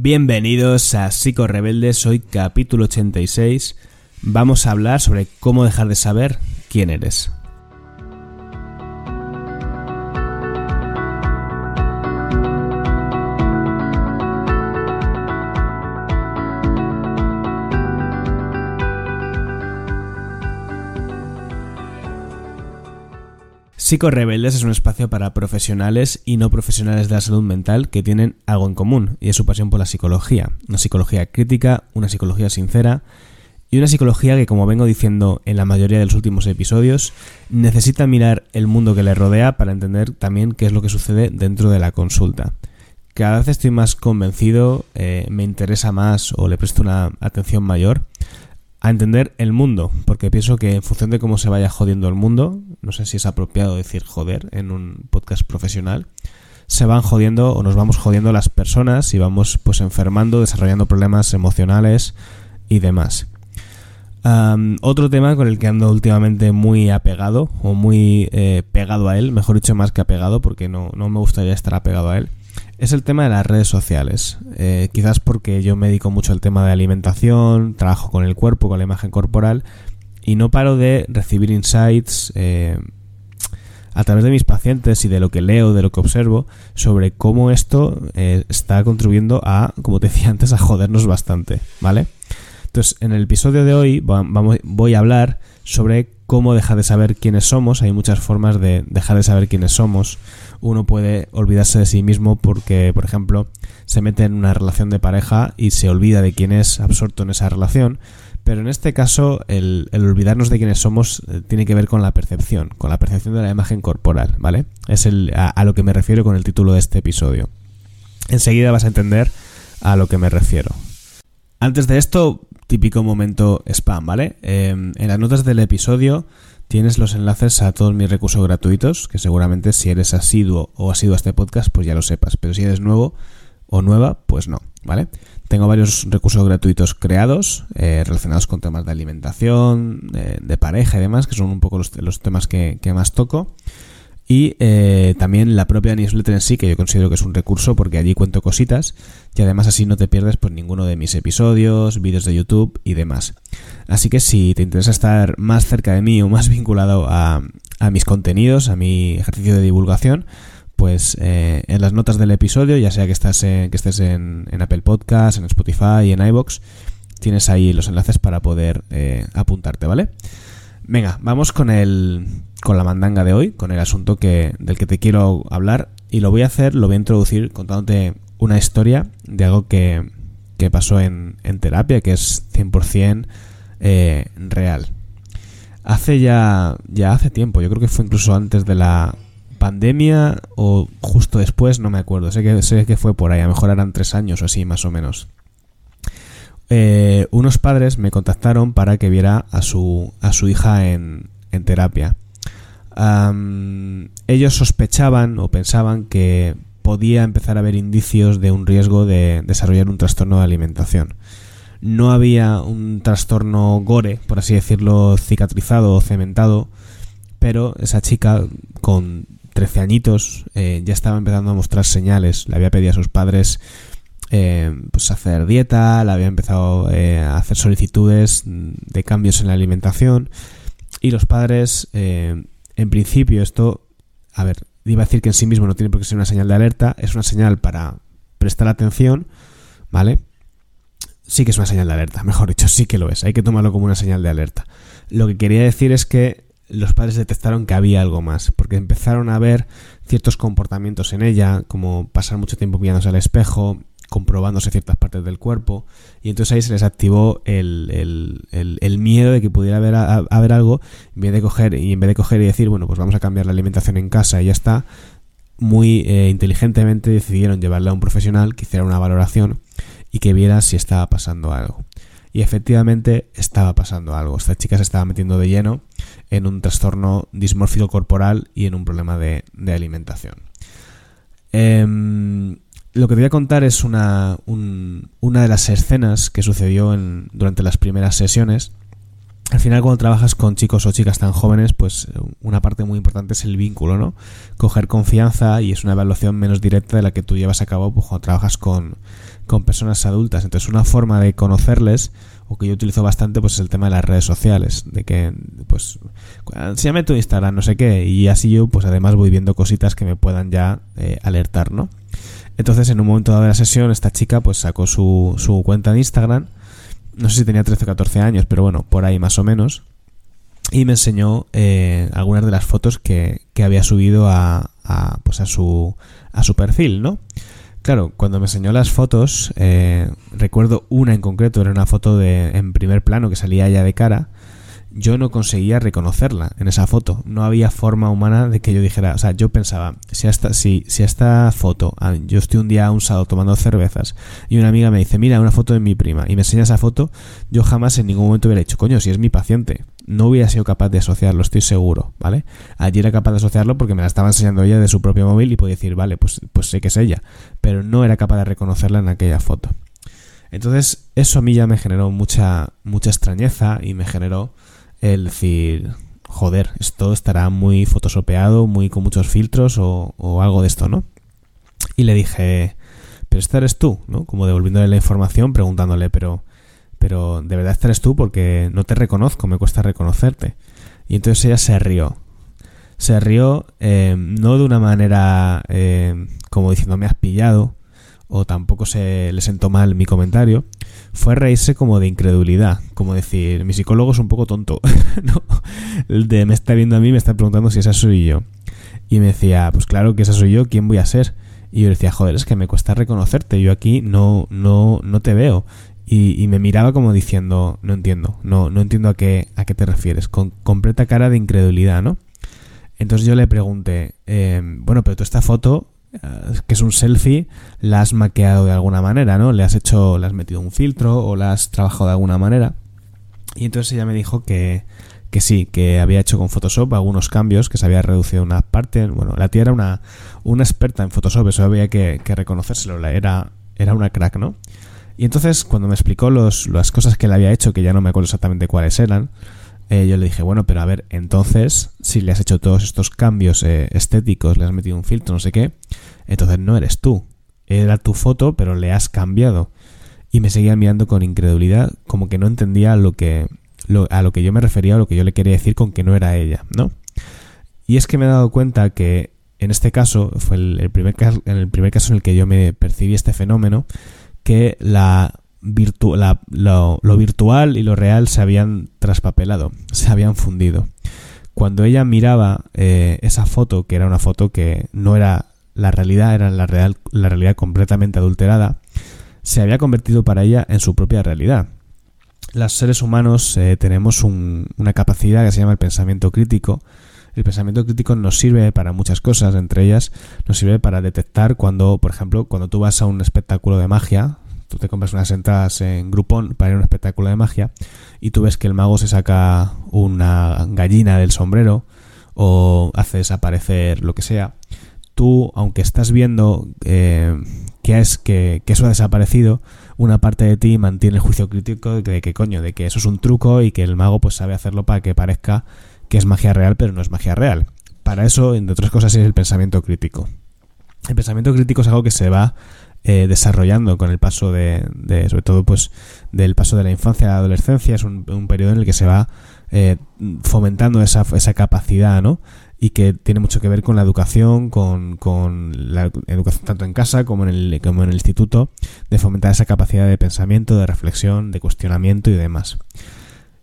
Bienvenidos a Psico Rebeldes, hoy capítulo 86. Vamos a hablar sobre cómo dejar de saber quién eres. Rebeldes es un espacio para profesionales y no profesionales de la salud mental que tienen algo en común, y es su pasión por la psicología. Una psicología crítica, una psicología sincera, y una psicología que, como vengo diciendo en la mayoría de los últimos episodios, necesita mirar el mundo que le rodea para entender también qué es lo que sucede dentro de la consulta. Cada vez estoy más convencido, eh, me interesa más o le presto una atención mayor a entender el mundo, porque pienso que en función de cómo se vaya jodiendo el mundo, no sé si es apropiado decir joder en un podcast profesional, se van jodiendo o nos vamos jodiendo las personas y vamos pues enfermando, desarrollando problemas emocionales y demás. otro tema con el que ando últimamente muy apegado o muy eh, pegado a él, mejor dicho más que apegado porque no, no me gustaría estar apegado a él, es el tema de las redes sociales. Eh, quizás porque yo me dedico mucho al tema de alimentación, trabajo con el cuerpo, con la imagen corporal, y no paro de recibir insights eh, a través de mis pacientes y de lo que leo, de lo que observo, sobre cómo esto eh, está contribuyendo a, como te decía antes, a jodernos bastante, ¿vale? Entonces, en el episodio de hoy voy a hablar sobre cómo dejar de saber quiénes somos. Hay muchas formas de dejar de saber quiénes somos uno puede olvidarse de sí mismo porque, por ejemplo, se mete en una relación de pareja y se olvida de quién es absorto en esa relación. Pero en este caso, el, olvidarnos de quiénes somos eh, tiene que ver con la percepción, con la percepción de la imagen corporal, ¿vale? Es a, lo que me refiero con el título de este episodio. Enseguida vas a entender a lo que me refiero. Antes de esto, típico momento spam, ¿vale? Em, en las notas del episodio Tienes los enlaces a todos mis recursos gratuitos, que seguramente si eres asiduo o asiduo a este podcast, pues ya lo sepas. Pero si eres nuevo o nueva, pues no, ¿vale? Tengo varios recursos gratuitos creados eh, relacionados con temas de alimentación, de, pareja y demás, que son un poco los, temas que más toco. Y eh, también la propia newsletter en sí, que yo considero que es un recurso porque allí cuento cositas y además así no te pierdes pues ninguno de mis episodios, vídeos de YouTube y demás. Así que si te interesa estar más cerca de mí o más vinculado a, mis contenidos, a mi ejercicio de divulgación, pues eh, en las notas del episodio, ya sea que, estás que estés en, Apple Podcast, en Spotify y en iBox, tienes ahí los enlaces para poder eh, apuntarte, ¿vale? Venga, vamos con el con la mandanga de hoy, con el asunto que del que te quiero hablar y lo voy a hacer, lo voy a introducir contándote una historia de algo que, que pasó en, en, terapia, que es 100% eh, real. Hace ya, ya hace tiempo, yo creo que fue incluso antes de la pandemia o justo después, no me acuerdo, sé que, sé que fue por ahí, a lo mejor eran tres años o así más o menos. Eh, unos padres me contactaron para que viera a su, a su hija en, en terapia. Ellos sospechaban o pensaban que podía empezar a haber indicios de un riesgo de desarrollar un trastorno de alimentación. No había un trastorno gore, por así decirlo, cicatrizado o cementado, pero esa chica con 13 añitos eh, ya estaba empezando a mostrar señales. Le había pedido a sus padres eh, pues hacer dieta, le había empezado eh, a hacer solicitudes de cambios en la alimentación y los padres, en principio esto, a ver, iba a decir que en sí mismo no tiene por qué ser una señal de alerta, es una señal para prestar atención, ¿vale? Sí que es una señal de alerta, mejor dicho, sí que lo es, hay que tomarlo como una señal de alerta. Lo que quería decir es que los padres detectaron que había algo más, porque empezaron a ver ciertos comportamientos en ella, como pasar mucho tiempo mirándose al espejo, comprobándose ciertas partes del cuerpo y entonces ahí se les activó el, el, miedo de que pudiera haber, haber algo en vez de coger y en vez de coger y decir bueno pues vamos a cambiar la alimentación en casa y ya está muy eh, inteligentemente decidieron llevarla a un profesional que hiciera una valoración y que viera si estaba pasando algo. Y efectivamente estaba pasando algo. Esta chica se estaba metiendo de lleno en un trastorno dismórfico corporal y en un problema de, de alimentación. Eh, lo que te voy a contar es una, una de las escenas que sucedió en, durante las primeras sesiones. Al final, cuando trabajas con chicos o chicas tan jóvenes, pues una parte muy importante es el vínculo, ¿no? Coger confianza y es una evaluación menos directa de la que tú llevas a cabo pues, cuando trabajas con, con personas adultas. Entonces, una forma de conocerles, o que yo utilizo bastante, pues es el tema de las redes sociales. De que, pues, enséñame tu Instagram, no sé qué. Y así yo, pues además voy viendo cositas que me puedan ya eh, alertar, ¿no? Entonces, en un momento dado de la sesión, esta chica, pues sacó su, su cuenta de Instagram. No sé si tenía 13 o 14 años, pero bueno, por ahí más o menos. Y me enseñó eh, algunas de las fotos que, que había subido a, a, pues a, su, a su perfil, ¿no? Claro, cuando me enseñó las fotos, eh, recuerdo una en concreto, era una foto de, en primer plano que salía ella de cara. Yo no conseguía reconocerla en esa foto. No había forma humana de que yo dijera. O sea, yo pensaba, si esta, si, si esta foto, yo estoy un día un sábado tomando cervezas y una amiga me dice, mira, una foto de mi prima, y me enseña esa foto, yo jamás en ningún momento hubiera dicho, coño, si es mi paciente no hubiera sido capaz de asociarlo, estoy seguro, ¿vale? Allí era capaz de asociarlo porque me la estaba enseñando ella de su propio móvil y podía decir, vale, pues, pues sé que es ella, pero no era capaz de reconocerla en aquella foto. Entonces, eso a mí ya me generó mucha, mucha extrañeza y me generó el decir, joder, esto estará muy fotosopeado, muy con muchos filtros o, o algo de esto, ¿no? Y le dije, pero esta eres tú, ¿no? Como devolviéndole la información, preguntándole, pero pero de verdad eres tú porque no te reconozco, me cuesta reconocerte. Y entonces ella se rió. Se rió eh, no de una manera eh, como diciendo me has pillado o tampoco se le sentó mal mi comentario. Fue reírse como de incredulidad, como decir, mi psicólogo es un poco tonto. no, de me está viendo a mí, me está preguntando si esa soy yo. Y me decía, pues claro que esa soy yo, ¿quién voy a ser? Y yo decía, joder, es que me cuesta reconocerte, yo aquí no, no, no te veo. Y, me miraba como diciendo, no entiendo, no, no entiendo a qué, a qué te refieres, con completa cara de incredulidad, ¿no? Entonces yo le pregunté, eh, bueno, pero tú esta foto, que es un selfie, la has maqueado de alguna manera, ¿no? Le has hecho, le has metido un filtro o la has trabajado de alguna manera. Y entonces ella me dijo que, que sí, que había hecho con Photoshop algunos cambios, que se había reducido una parte. Bueno, la tía era una, una experta en Photoshop, eso había que, que reconocérselo, era, era una crack, ¿no? Y entonces, cuando me explicó los, las cosas que le había hecho, que ya no me acuerdo exactamente cuáles eran, eh, yo le dije, bueno, pero a ver, entonces, si le has hecho todos estos cambios eh, estéticos, le has metido un filtro, no sé qué, entonces no eres tú. Era tu foto, pero le has cambiado. Y me seguía mirando con incredulidad, como que no entendía lo que, a lo que yo me refería, o lo que yo le quería decir con que no era ella, ¿no? Y es que me he dado cuenta que en este caso, fue el, primer caso, el primer caso en el que yo me percibí este fenómeno, que la lo, virtual y lo real se habían traspapelado, se habían fundido. Cuando ella miraba eh, esa foto, que era una foto que no era la realidad, era la, real, la realidad completamente adulterada, se había convertido para ella en su propia realidad. Los seres humanos eh, tenemos una capacidad que se llama el pensamiento crítico, el pensamiento crítico nos sirve para muchas cosas, entre ellas nos sirve para detectar cuando, por ejemplo, cuando tú vas a un espectáculo de magia, tú te compras unas entradas en Groupon para ir a un espectáculo de magia y tú ves que el mago se saca una gallina del sombrero o hace desaparecer lo que sea, tú, aunque estás viendo eh, que, es, que, que, eso ha desaparecido, una parte de ti mantiene el juicio crítico de que, coño, de que eso es un truco y que el mago pues sabe hacerlo para que parezca que es magia real, pero no es magia real. Para eso, entre otras cosas, es el pensamiento crítico. El pensamiento crítico es algo que se va eh, desarrollando con el paso de, sobre todo, pues, del paso de la infancia a la adolescencia. Es un, periodo en el que se va eh, fomentando esa, esa capacidad, ¿no? y que tiene mucho que ver con la educación, con, con, la educación tanto en casa como en, el, como en el instituto, de fomentar esa capacidad de pensamiento, de reflexión, de cuestionamiento y demás.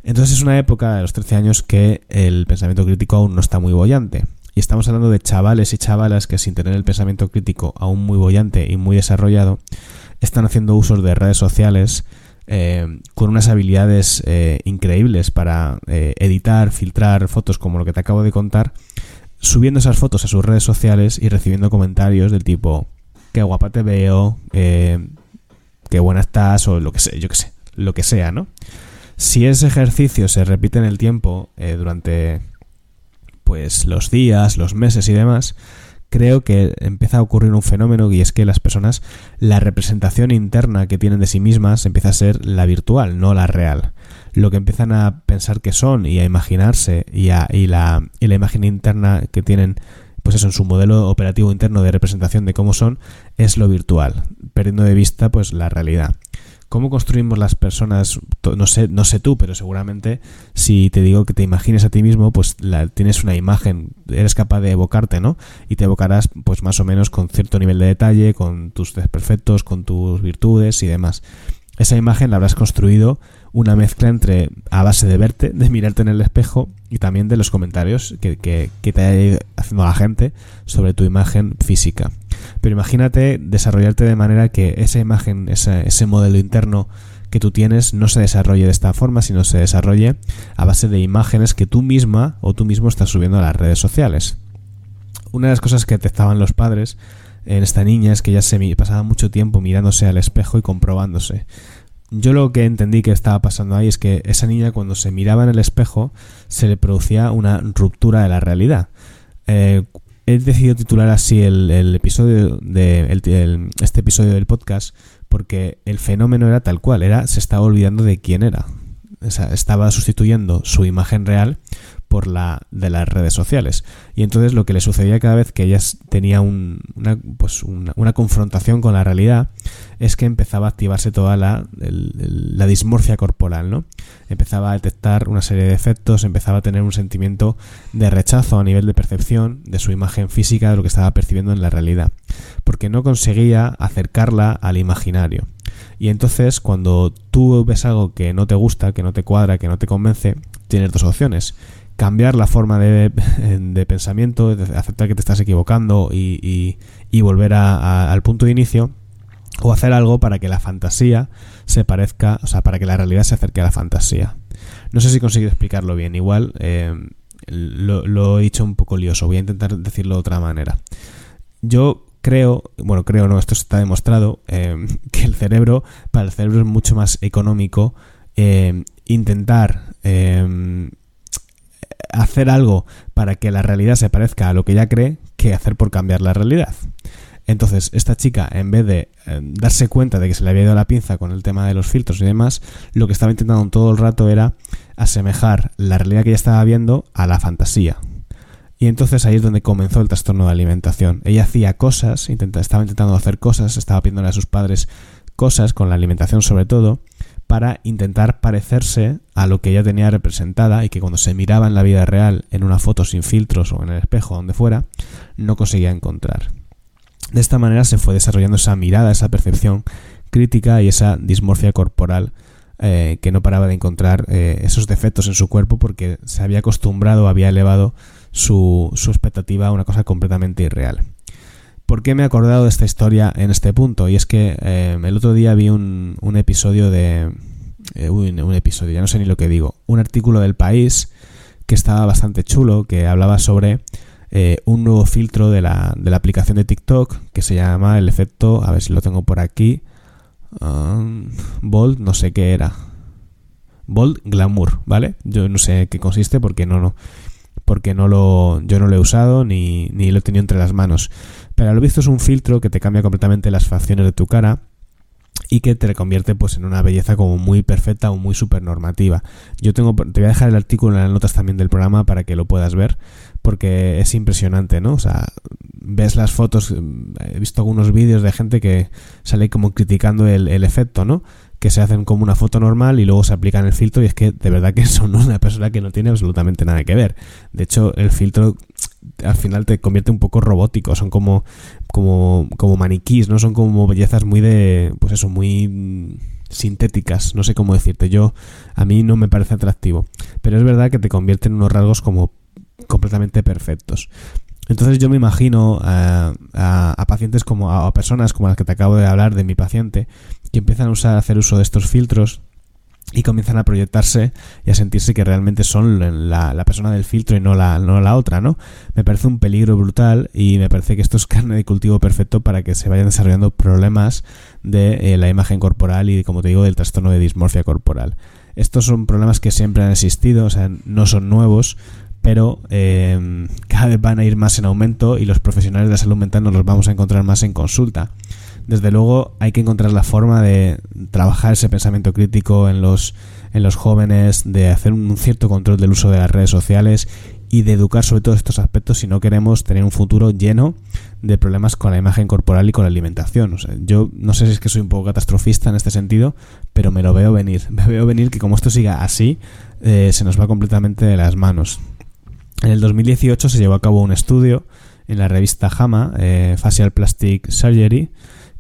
Entonces es una época de los 13 años que el pensamiento crítico aún no está muy bollante. Y estamos hablando de chavales y chavalas que sin tener el pensamiento crítico aún muy bollante y muy desarrollado, están haciendo usos de redes sociales eh, con unas habilidades eh, increíbles para eh, editar, filtrar fotos como lo que te acabo de contar, subiendo esas fotos a sus redes sociales y recibiendo comentarios del tipo, qué guapa te veo, qué buena estás, o lo que sé, yo qué sé, lo que sea, ¿no? Si ese ejercicio se repite en el tiempo, durante pues los días, los meses y demás, creo que empieza a ocurrir un fenómeno y es que las personas, la representación interna que tienen de sí mismas empieza a ser la virtual, no la real. Lo que empiezan a pensar que son y a imaginarse y, a, y, la, y la imagen interna que tienen pues eso, en su modelo operativo interno de representación de cómo son, es lo virtual, perdiendo de vista pues la realidad. ¿Cómo construimos las personas? No sé, no sé tú, pero seguramente si te digo que te imagines a ti mismo, pues la, tienes una imagen, eres capaz de evocarte, ¿no? Y te evocarás pues más o menos con cierto nivel de detalle, con tus desperfectos, con tus virtudes y demás. Esa imagen la habrás construido una mezcla entre a base de verte, de mirarte en el espejo y también de los comentarios que, que, te haya ido haciendo la gente sobre tu imagen física. Pero imagínate desarrollarte de manera que esa imagen, ese, modelo interno que tú tienes no se desarrolle de esta forma, sino se desarrolle a base de imágenes que tú misma o tú mismo estás subiendo a las redes sociales. Una de las cosas que detectaban los padres en esta niña es que ella se pasaba mucho tiempo mirándose al espejo y comprobándose. Yo lo que entendí que estaba pasando ahí es que esa niña cuando se miraba en el espejo se le producía una ruptura de la realidad. Eh, he decidido titular así el, episodio de este episodio del podcast porque el fenómeno era tal cual, era se estaba olvidando de quién era. Estaba sustituyendo su imagen real por la de las redes sociales. Y entonces lo que le sucedía cada vez que ella tenía una, pues una, confrontación con la realidad es que empezaba a activarse toda la, la dismorfia corporal, ¿no? Empezaba a detectar una serie de efectos, empezaba a tener un sentimiento de rechazo a nivel de percepción de su imagen física de lo que estaba percibiendo en la realidad, porque no conseguía acercarla al imaginario. Y entonces cuando tú ves algo que no te gusta, que no te cuadra, que no te convence, tienes dos opciones cambiar la forma de, pensamiento, aceptar que te estás equivocando y, volver al punto de inicio, o hacer algo para que la fantasía se parezca, o sea, para que la realidad se acerque a la fantasía. No sé si consigo explicarlo bien, igual eh, lo, he dicho un poco lioso, voy a intentar decirlo de otra manera. Yo creo, bueno, creo no, esto está demostrado, eh, que el cerebro, para el cerebro es mucho más económico eh, intentar hacer algo para que la realidad se parezca a lo que ella cree que hacer por cambiar la realidad. Entonces, esta chica, en vez de eh, darse cuenta de que se le había ido la pinza con el tema de los filtros y demás, lo que estaba intentando todo el rato era asemejar la realidad que ella estaba viendo a la fantasía. Y entonces ahí es donde comenzó el trastorno de alimentación. Ella hacía cosas, estaba intentando hacer cosas, estaba pidiéndole a sus padres cosas, con la alimentación sobre todo, para intentar parecerse a lo que ella tenía representada y que cuando se miraba en la vida real, en una foto sin filtros o en el espejo, donde fuera, no conseguía encontrar. De esta manera se fue desarrollando esa mirada, esa percepción crítica y esa dismorfia corporal eh, que no paraba de encontrar eh, esos defectos en su cuerpo porque se había acostumbrado, había elevado su, expectativa una cosa completamente irreal. ¿Por qué me he acordado de esta historia en este punto? Y es que eh, el otro día vi un, un episodio de... Eh, un episodio, ya no sé ni lo que digo. Un artículo del país que estaba bastante chulo, que hablaba sobre eh, un nuevo filtro de la, de la, aplicación de TikTok que se llama el efecto, a ver si lo tengo por aquí, um, Bold, no sé qué era. Bold Glamour, ¿vale? Yo no sé qué consiste porque no, no porque no lo, yo no lo he usado ni, ni lo he tenido entre las manos. Pero a lo visto es un filtro que te cambia completamente las facciones de tu cara y que te convierte pues en una belleza como muy perfecta o muy super normativa. Yo tengo te voy a dejar el artículo en las notas también del programa para que lo puedas ver porque es impresionante, ¿no? O sea, ves las fotos, he visto algunos vídeos de gente que sale como criticando el, el efecto, ¿no? Que se hacen como una foto normal y luego se aplican el filtro y es que de verdad que son una persona que no tiene absolutamente nada que ver. De hecho, el filtro al final te convierte un poco robótico, son como como como maniquís, no son como bellezas muy de pues eso, muy sintéticas, no sé cómo decirte. Yo a mí no me parece atractivo, pero es verdad que te convierte en unos rasgos como completamente perfectos. Entonces yo me imagino a, a, pacientes como a, personas como las que te acabo de hablar de mi paciente que empiezan a usar, a hacer uso de estos filtros y comienzan a proyectarse y a sentirse que realmente son la, persona del filtro y no la, no la otra, ¿no? Me parece un peligro brutal y me parece que esto es carne de cultivo perfecto para que se vayan desarrollando problemas de eh, la imagen corporal y, como te digo, del trastorno de dismorfia corporal. Estos son problemas que siempre han existido, o sea, no son nuevos, pero eh, cada vez van a ir más en aumento y los profesionales de la salud mental nos los vamos a encontrar más en consulta. Desde luego hay que encontrar la forma de trabajar ese pensamiento crítico en los, en los jóvenes, de hacer un cierto control del uso de las redes sociales y de educar sobre todos estos aspectos si no queremos tener un futuro lleno de problemas con la imagen corporal y con la alimentación. Yo no sé si es que soy un poco catastrofista en este sentido, pero me lo veo venir. Me veo venir que como esto siga así, eh, se nos va completamente de las manos. En el 2018 se llevó a cabo un estudio en la revista JAMA, eh, Facial Plastic Surgery,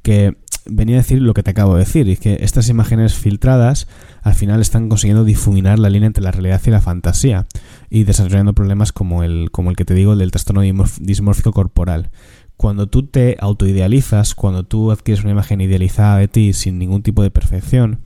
que venía a decir lo que te acabo de decir, y que estas imágenes filtradas al final están consiguiendo difuminar la línea entre la realidad y la fantasía, y desarrollando problemas como el, como el que te digo, el del trastorno dismórfico corporal. Cuando tú te autoidealizas, cuando tú adquieres una imagen idealizada de ti sin ningún tipo de perfección,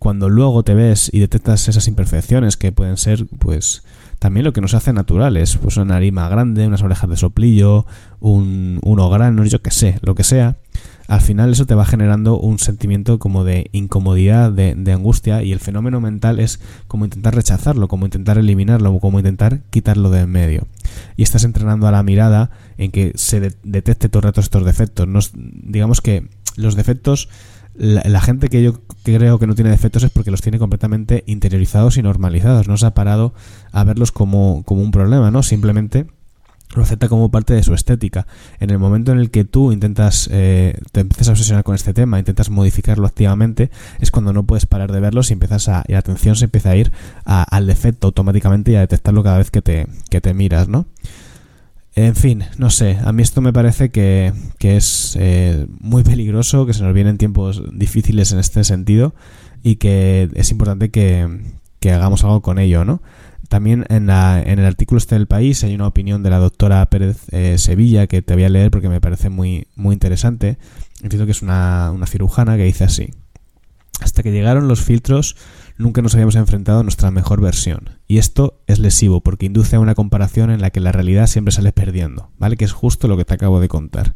cuando luego te ves y detectas esas imperfecciones que pueden ser, pues, también lo que nos hace naturales, pues una nariz más grande, unas orejas de soplillo, un, un grano, yo que sé, lo que sea, al final eso te va generando un sentimiento como de incomodidad, de, angustia, y el fenómeno mental es como intentar rechazarlo, como intentar eliminarlo, como intentar quitarlo de en medio. Y estás entrenando a la mirada en que se detecte todo el rato estos defectos. No, digamos que los defectos, la, gente que yo creo que no tiene defectos es porque los tiene completamente interiorizados y normalizados. No se ha parado a verlos como, como un problema, ¿no? Simplemente lo acepta como parte de su estética. En el momento en el que tú intentas, eh, te empiezas a obsesionar con este tema, intentas modificarlo activamente, es cuando no puedes parar de verlos y empiezas a, y la atención se empieza a ir al defecto automáticamente y a detectarlo cada vez que te, que te miras, ¿no? En fin, no sé, a mí esto me parece que, que es eh, muy peligroso, que se nos vienen tiempos difíciles en este sentido y que es importante que, que hagamos algo con ello, ¿no? También en, la, en, el artículo este del país hay una opinión de la doctora Pérez eh, Sevilla que te voy a leer porque me parece muy, muy interesante. Entiendo que es una, una cirujana que dice así. Hasta que llegaron los filtros nunca nos habíamos enfrentado a nuestra mejor versión. Y esto es lesivo porque induce a una comparación en la que la realidad siempre sale perdiendo, ¿vale? Que es justo lo que te acabo de contar.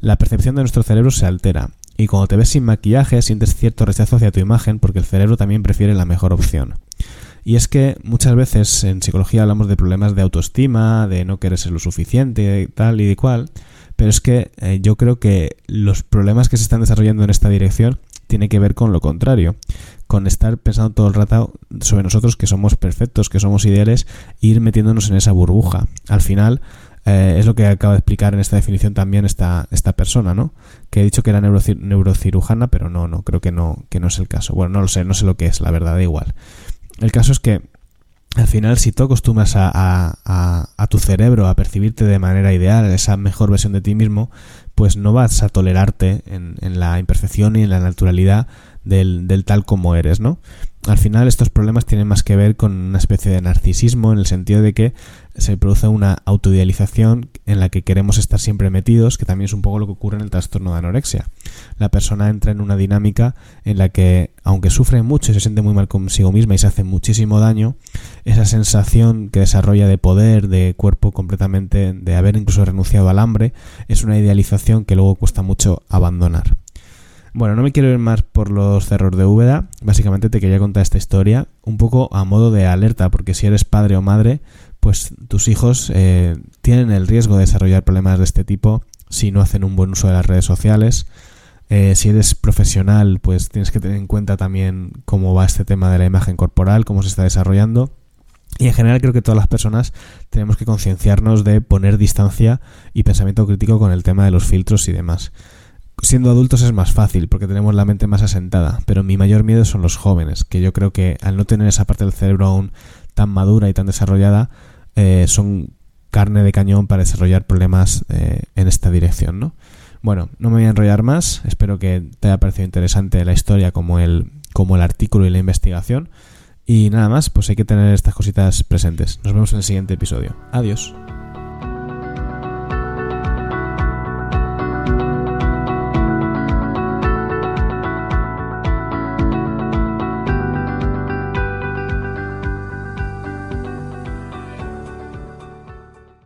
La percepción de nuestro cerebro se altera y cuando te ves sin maquillaje sientes cierto rechazo hacia tu imagen porque el cerebro también prefiere la mejor opción. Y es que muchas veces en psicología hablamos de problemas de autoestima, de no querer ser lo suficiente, tal y de cual, pero es que eh, yo creo que los problemas que se están desarrollando en esta dirección tienen que ver con lo contrario, con estar pensando todo el rato sobre nosotros que somos perfectos, que somos ideales, e ir metiéndonos en esa burbuja. Al final, eh, es lo que acaba de explicar en esta definición también esta, esta persona, ¿no? Que he dicho que era neurocirujana, pero no, no, creo que no, que no es el caso. Bueno, no lo sé, no sé lo que es, la verdad, da igual. El caso es que al final, si tú acostumbras a, a, tu cerebro a percibirte de manera ideal, esa mejor versión de ti mismo, pues no vas a tolerarte en, en la imperfección y en la naturalidad del, del, tal como eres, ¿no? Al final estos problemas tienen más que ver con una especie de narcisismo en el sentido de que se produce una autoidealización en la que queremos estar siempre metidos, que también es un poco lo que ocurre en el trastorno de anorexia. La persona entra en una dinámica en la que, aunque sufre mucho y se siente muy mal consigo misma y se hace muchísimo daño, esa sensación que desarrolla de poder, de cuerpo completamente, de haber incluso renunciado al hambre, es una idealización que luego cuesta mucho abandonar. Bueno, no me quiero ir más por los cerros de Úbeda. Básicamente te quería contar esta historia un poco a modo de alerta, porque si eres padre o madre, pues tus hijos eh, tienen el riesgo de desarrollar problemas de este tipo si no hacen un buen uso de las redes sociales. Eh, si eres profesional, pues tienes que tener en cuenta también cómo va este tema de la imagen corporal, cómo se está desarrollando. Y en general creo que todas las personas tenemos que concienciarnos de poner distancia y pensamiento crítico con el tema de los filtros y demás siendo adultos es más fácil porque tenemos la mente más asentada, pero mi mayor miedo son los jóvenes, que yo creo que al no tener esa parte del cerebro aún tan madura y tan desarrollada, eh, son carne de cañón para desarrollar problemas eh, en esta dirección, ¿no? Bueno, no me voy a enrollar más, espero que te haya parecido interesante la historia como el, como el artículo y la investigación. Y nada más, pues hay que tener estas cositas presentes. Nos vemos en el siguiente episodio. Adiós.